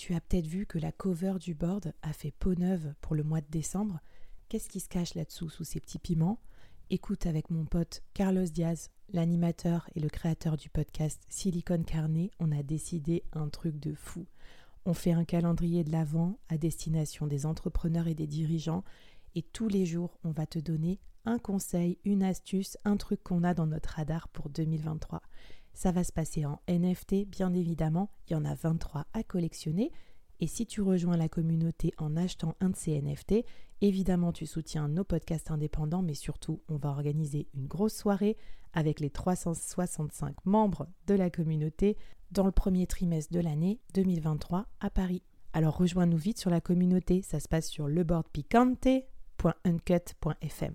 Tu as peut-être vu que la cover du board a fait peau neuve pour le mois de décembre. Qu'est-ce qui se cache là-dessous sous ces petits piments? Écoute avec mon pote Carlos Diaz, l'animateur et le créateur du podcast Silicon Carnet, on a décidé un truc de fou. On fait un calendrier de l'Avent à destination des entrepreneurs et des dirigeants et tous les jours, on va te donner un conseil, une astuce, un truc qu'on a dans notre radar pour 2023. Ça va se passer en NFT, bien évidemment, il y en a 23 à collectionner. Et si tu rejoins la communauté en achetant un de ces NFT, évidemment tu soutiens nos podcasts indépendants, mais surtout on va organiser une grosse soirée avec les 365 membres de la communauté dans le premier trimestre de l'année 2023 à Paris. Alors rejoins-nous vite sur la communauté, ça se passe sur leboardpicante.uncut.fm.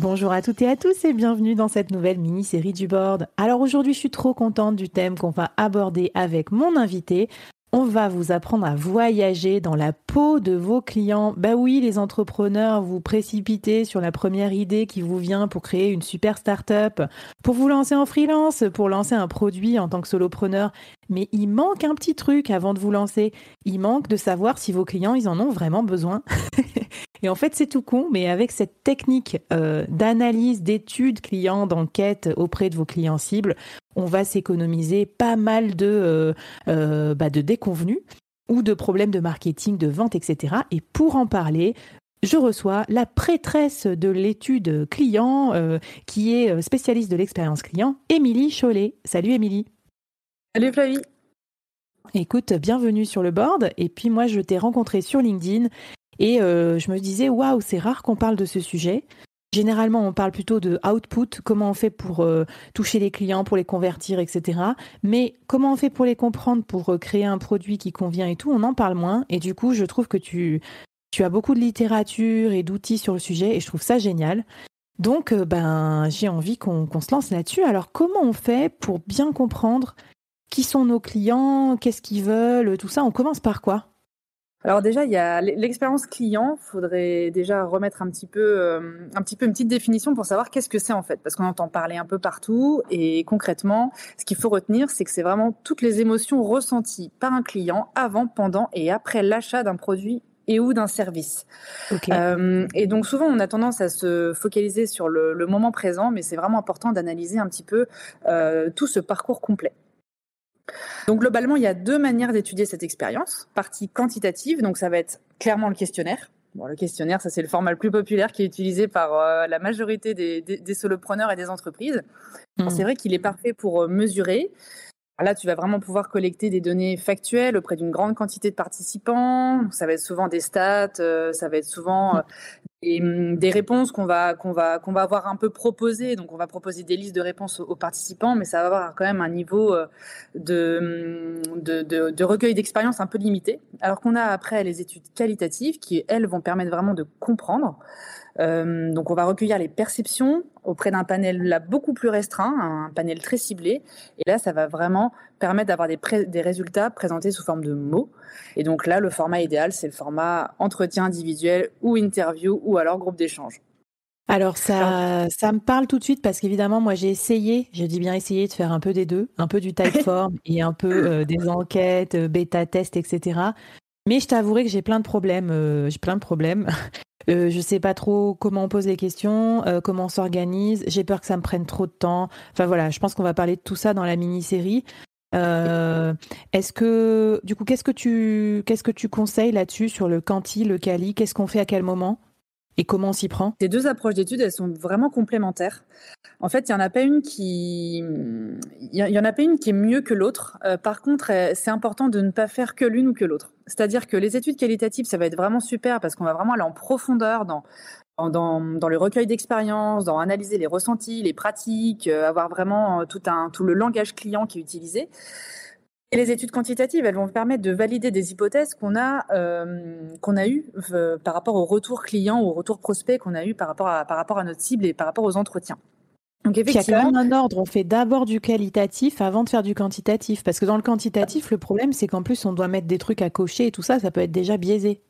Bonjour à toutes et à tous et bienvenue dans cette nouvelle mini-série du board. Alors aujourd'hui, je suis trop contente du thème qu'on va aborder avec mon invité. On va vous apprendre à voyager dans la peau de vos clients. Bah oui, les entrepreneurs, vous précipitez sur la première idée qui vous vient pour créer une super start-up, pour vous lancer en freelance, pour lancer un produit en tant que solopreneur. Mais il manque un petit truc avant de vous lancer. Il manque de savoir si vos clients, ils en ont vraiment besoin. Et en fait, c'est tout con, mais avec cette technique euh, d'analyse, d'études clients, d'enquête auprès de vos clients cibles, on va s'économiser pas mal de, euh, euh, bah, de déconvenus ou de problèmes de marketing, de vente, etc. Et pour en parler, je reçois la prêtresse de l'étude client, qui est spécialiste de l'expérience client, Émilie Chollet. Salut Émilie. Salut Flavie. Écoute, bienvenue sur le board. Et puis moi, je t'ai rencontré sur LinkedIn et euh, je me disais, waouh, c'est rare qu'on parle de ce sujet. Généralement, on parle plutôt de output, comment on fait pour euh, toucher les clients, pour les convertir, etc. Mais comment on fait pour les comprendre, pour euh, créer un produit qui convient et tout, on en parle moins. Et du coup, je trouve que tu, tu as beaucoup de littérature et d'outils sur le sujet et je trouve ça génial. Donc, ben, j'ai envie qu'on se lance là-dessus. Alors, comment on fait pour bien comprendre qui sont nos clients, qu'est-ce qu'ils veulent, tout ça? On commence par quoi? Alors déjà, il y a l'expérience client. Il faudrait déjà remettre un petit peu, euh, un petit peu une petite définition pour savoir qu'est-ce que c'est en fait, parce qu'on entend parler un peu partout. Et concrètement, ce qu'il faut retenir, c'est que c'est vraiment toutes les émotions ressenties par un client avant, pendant et après l'achat d'un produit et ou d'un service. Euh, et donc souvent, on a tendance à se focaliser sur le, le moment présent, mais c'est vraiment important d'analyser un petit peu euh, tout ce parcours complet. Donc globalement, il y a deux manières d'étudier cette expérience. Partie quantitative, donc ça va être clairement le questionnaire. Bon, le questionnaire, ça c'est le format le plus populaire qui est utilisé par euh, la majorité des, solopreneurs et des entreprises. Hmm. C'est vrai qu'il est parfait pour euh, mesurer. Là, tu vas vraiment pouvoir collecter des données factuelles auprès d'une grande quantité de participants. Ça va être souvent des stats, euh, ça va être souvent et hum, des réponses qu'on va qu'on va qu'on va avoir un peu proposées. Donc on va proposer des listes de réponses aux, participants, mais ça va avoir quand même un niveau euh, hum, de de, de, recueil d'expérience un peu limité. Alors qu'on a après les études qualitatives qui elles vont permettre vraiment de comprendre Euh, donc on va recueillir les perceptions auprès d'un panel là beaucoup plus restreint, un panel très ciblé. Et là, ça va vraiment permettre d'avoir des, des résultats présentés sous forme de mots. Et donc là, le format idéal, c'est le format entretien individuel ou interview ou alors groupe d'échange. Alors ça, ça me parle tout de suite parce qu'évidemment moi j'ai essayé, je dis bien essayé de faire un peu des deux, un peu du typeform et un peu euh, des enquêtes, euh, bêta tests, etc. Mais je t'avouerai que j'ai plein de problèmes, euh, j'ai plein de problèmes. Euh, je sais pas trop comment on pose les questions, comment on s'organise. J'ai peur que ça me prenne trop de temps. Enfin voilà, je pense qu'on va parler de tout ça dans la mini-série. Est-ce que, du coup, qu'est-ce que tu, qu'est-ce que tu conseilles là-dessus sur le quanti, le quali Qu'est-ce qu'on fait à quel moment? Et comment on s'y prend? Ces deux approches d'études, elles sont vraiment complémentaires. En fait, il y en a pas une qui, il y en a pas une qui est mieux que l'autre. Euh, par contre, euh, c'est important de ne pas faire que l'une ou que l'autre. C'est-à-dire que les études qualitatives, ça va être vraiment super parce qu'on va vraiment aller en profondeur dans dans, dans, le recueil d'expériences, dans analyser les ressentis, les pratiques, euh, avoir vraiment tout un tout le langage client qui est utilisé. Et les études quantitatives, elles vont permettre de valider des hypothèses qu'on a euh, qu'on a eues euh, par rapport au retour client ou au retour prospect qu'on a eu par rapport à par rapport à notre cible et par rapport aux entretiens. Donc effectivement, il y a quand même un ordre. On fait d'abord du qualitatif avant de faire du quantitatif, parce que dans le quantitatif, le problème c'est qu'en plus on doit mettre des trucs à cocher et tout ça, ça peut être déjà biaisé.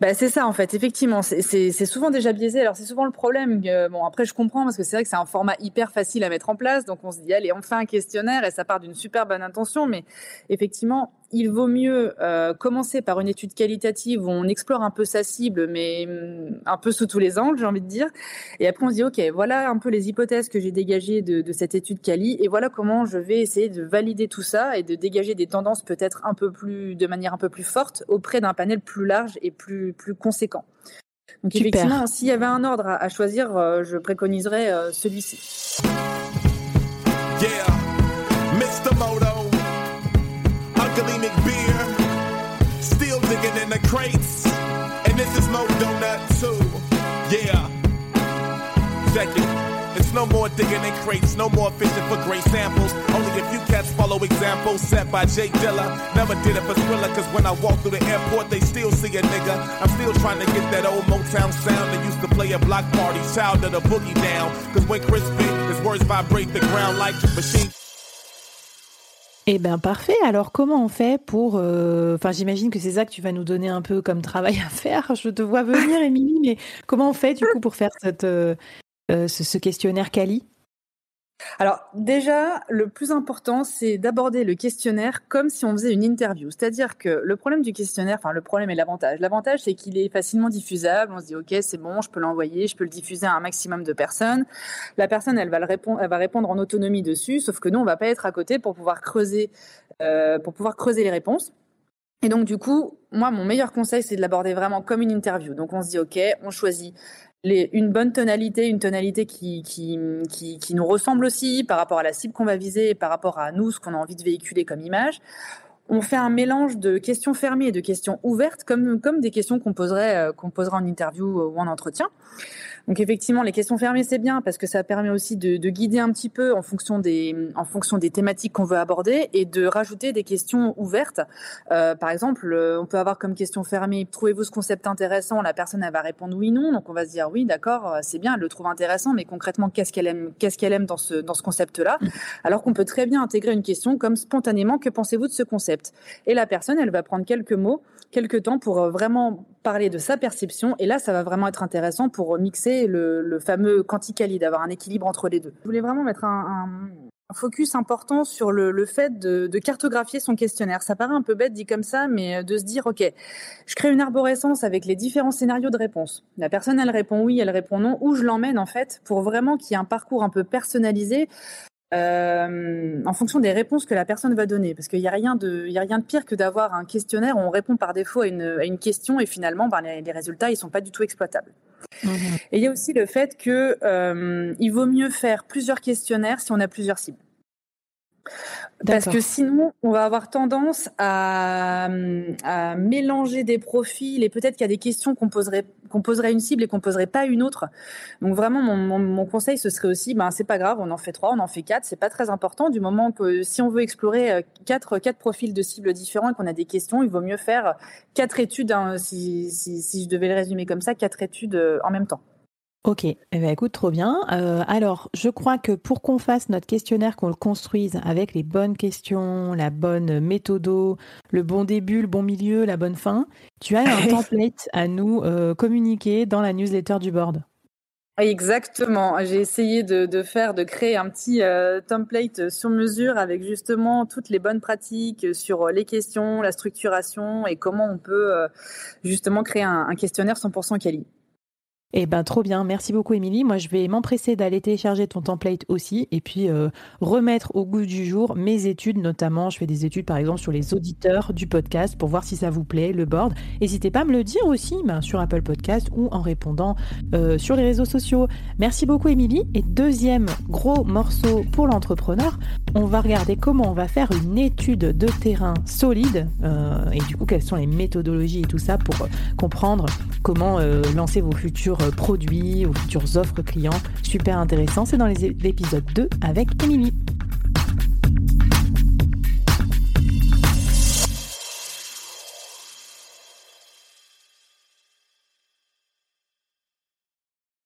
Bah, c'est ça en fait, effectivement, c'est souvent déjà biaisé. Alors c'est souvent le problème. bon après je comprends parce que c'est vrai que c'est un format hyper facile à mettre en place, donc on se dit allez on fait un questionnaire et ça part d'une super bonne intention, mais effectivement il vaut mieux euh, commencer par une étude qualitative où on explore un peu sa cible, mais mm, un peu sous tous les angles, j'ai envie de dire. Et après, on se dit, OK, voilà un peu les hypothèses que j'ai dégagées de, de, cette étude quali, et voilà comment je vais essayer de valider tout ça et de dégager des tendances peut-être un peu plus, de manière un peu plus forte auprès d'un panel plus large et plus, plus conséquent. Donc effectivement, s'il y avait un ordre à, choisir, euh, je préconiserais euh, celui-ci. Yeah. In the crates. And this is Mo Donut too. Yeah. Check it. It's no more digging in crates, no more fishing for great samples. Only a few cats follow examples set by Jay Dilla. Never did it for Thriller, cause when I walk through the airport, they still see a nigga. I'm still trying to get that old Motown sound that used to play at block parties, child of the boogie down. Cause when Chris spit, his words vibrate the ground like machine. Eh bien, parfait. Alors, comment on fait pour... Euh, enfin, j'imagine que c'est ça que tu vas nous donner un peu comme travail à faire. Je te vois venir, Émilie, mais comment on fait, du coup, pour faire euh, euh, ce, questionnaire Cali? Alors déjà, le plus important, c'est d'aborder le questionnaire comme si on faisait une interview. C'est-à-dire que le problème du questionnaire, enfin le problème et l'avantage. L'avantage, c'est qu'il est facilement diffusable. On se dit, ok, c'est bon, je peux l'envoyer, je peux le diffuser à un maximum de personnes. La personne, elle va répondre, en autonomie dessus. Sauf que nous, on va pas être à côté pour pouvoir creuser, euh, pour pouvoir creuser les réponses. Et donc du coup, moi, mon meilleur conseil, c'est de l'aborder vraiment comme une interview. Donc on se dit, ok, on choisit une bonne tonalité, une tonalité qui, qui, qui, nous ressemble aussi par rapport à la cible qu'on va viser et par rapport à nous, ce qu'on a envie de véhiculer comme image. On fait un mélange de questions fermées et de questions ouvertes, comme, comme des questions qu'on poserait, euh, qu'on poserait en interview ou en entretien. Donc effectivement, les questions fermées, c'est bien parce que ça permet aussi de, de, guider un petit peu en fonction des, en fonction des thématiques qu'on veut aborder et de rajouter des questions ouvertes. Euh, par exemple, euh, on peut avoir comme question fermée, trouvez-vous ce concept intéressant? La personne, elle va répondre oui, non. Donc on va se dire oui, d'accord, euh, c'est bien, elle le trouve intéressant, mais concrètement, qu'est-ce qu'elle aime, qu'est-ce aime dans ce, dans ce concept-là? Alors qu'on peut très bien intégrer une question comme spontanément, que pensez-vous de ce concept? Et la personne, elle va prendre quelques mots, quelques temps pour vraiment parler de sa perception. Et là, ça va vraiment être intéressant pour mixer le, fameux quanticali, d'avoir un équilibre entre les deux. Je voulais vraiment mettre un, focus important sur le, fait de, cartographier son questionnaire. Ça paraît un peu bête dit comme ça, mais de se dire, OK, je crée une arborescence avec les différents scénarios de réponse. La personne, elle répond oui, elle répond non, où je l'emmène en fait pour vraiment qu'il y ait un parcours un peu personnalisé euh, en fonction des réponses que la personne va donner. Parce qu'il n'y a, rien de, il y a rien de pire que d'avoir un questionnaire où on répond par défaut à une, à une question et finalement, ben, les, résultats, ils sont pas du tout exploitables. Mmh et il y a aussi le fait que euh, il vaut mieux faire plusieurs questionnaires si on a plusieurs cibles. Parce que sinon, on va avoir tendance à, mélanger des profils et peut-être qu'il y a des questions qu'on poserait, qu'on poserait une cible et qu'on poserait pas une autre. Donc vraiment, mon, conseil, ce serait aussi, ben c'est pas grave, on en fait trois, on en fait quatre, c'est pas très important. Du moment que si on veut explorer euh, quatre, quatre profils de cibles différents et qu'on a des questions, il vaut mieux faire quatre études, hein, si, si je devais le résumer comme ça, quatre études euh, en même temps. Ok, eh ben, écoute, trop bien. Euh, alors, je crois que pour qu'on fasse notre questionnaire, qu'on le construise avec les bonnes questions, la bonne méthode, le bon début, le bon milieu, la bonne fin, tu as un template à nous euh, communiquer dans la newsletter du board. Exactement. J'ai essayé de, faire, de créer un petit euh, template sur mesure avec justement toutes les bonnes pratiques sur les questions, la structuration et comment on peut justement créer un, un questionnaire 100% quali. Eh ben trop bien, merci beaucoup Émilie. Moi je vais m'empresser d'aller télécharger ton template aussi et puis euh, remettre au goût du jour mes études, notamment je fais des études par exemple sur les auditeurs du podcast pour voir si ça vous plaît, le board. N'hésitez pas à me le dire aussi ben, sur Apple Podcast ou en répondant euh, sur les réseaux sociaux. Merci beaucoup Émilie. Et deuxième gros morceau pour l'entrepreneur, on va regarder comment on va faire une étude de terrain solide euh, et du coup quelles sont les méthodologies et tout ça pour comprendre comment lancer vos futurs euh, produits, aux futures offres clients. Super intéressant, c'est dans l'épisode 2 avec Émilie.